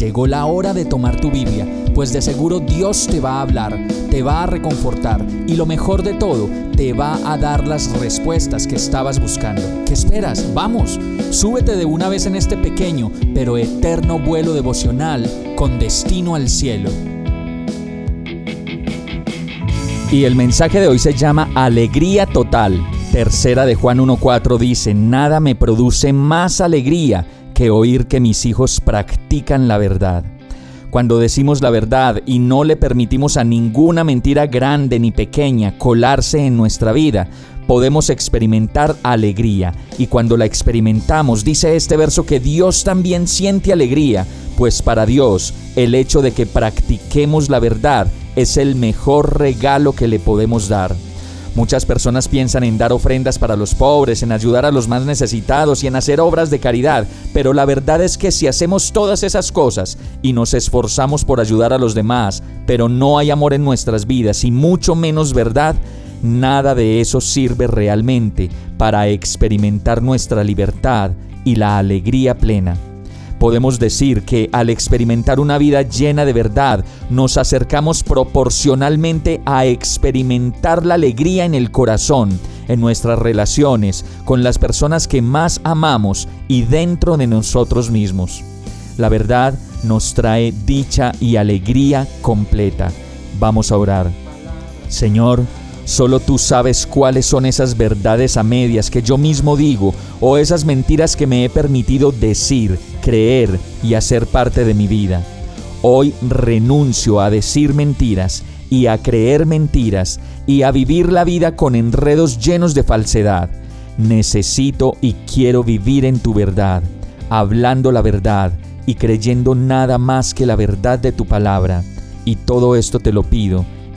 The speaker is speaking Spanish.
Llegó la hora de tomar tu Biblia, pues de seguro Dios te va a hablar, te va a reconfortar y lo mejor de todo, te va a dar las respuestas que estabas buscando. ¿Qué esperas? Vamos, súbete de una vez en este pequeño pero eterno vuelo devocional con destino al cielo. Y el mensaje de hoy se llama Alegría Total. Tercera de Juan 1.4 dice, Nada me produce más alegría que oír que mis hijos practican la verdad. Cuando decimos la verdad y no le permitimos a ninguna mentira grande ni pequeña colarse en nuestra vida, podemos experimentar alegría. Y cuando la experimentamos, dice este verso que Dios también siente alegría, pues para Dios el hecho de que practiquemos la verdad es el mejor regalo que le podemos dar. Muchas personas piensan en dar ofrendas para los pobres, en ayudar a los más necesitados y en hacer obras de caridad, pero la verdad es que si hacemos todas esas cosas y nos esforzamos por ayudar a los demás, pero no hay amor en nuestras vidas y mucho menos verdad, nada de eso sirve realmente para experimentar nuestra libertad y la alegría plena podemos decir que al experimentar una vida llena de verdad, nos acercamos proporcionalmente a experimentar la alegría en el corazón, en nuestras relaciones, con las personas que más amamos y dentro de nosotros mismos. La verdad nos trae dicha y alegría completa. Vamos a orar. Señor, Solo tú sabes cuáles son esas verdades a medias que yo mismo digo o esas mentiras que me he permitido decir, creer y hacer parte de mi vida. Hoy renuncio a decir mentiras y a creer mentiras y a vivir la vida con enredos llenos de falsedad. Necesito y quiero vivir en tu verdad, hablando la verdad y creyendo nada más que la verdad de tu palabra. Y todo esto te lo pido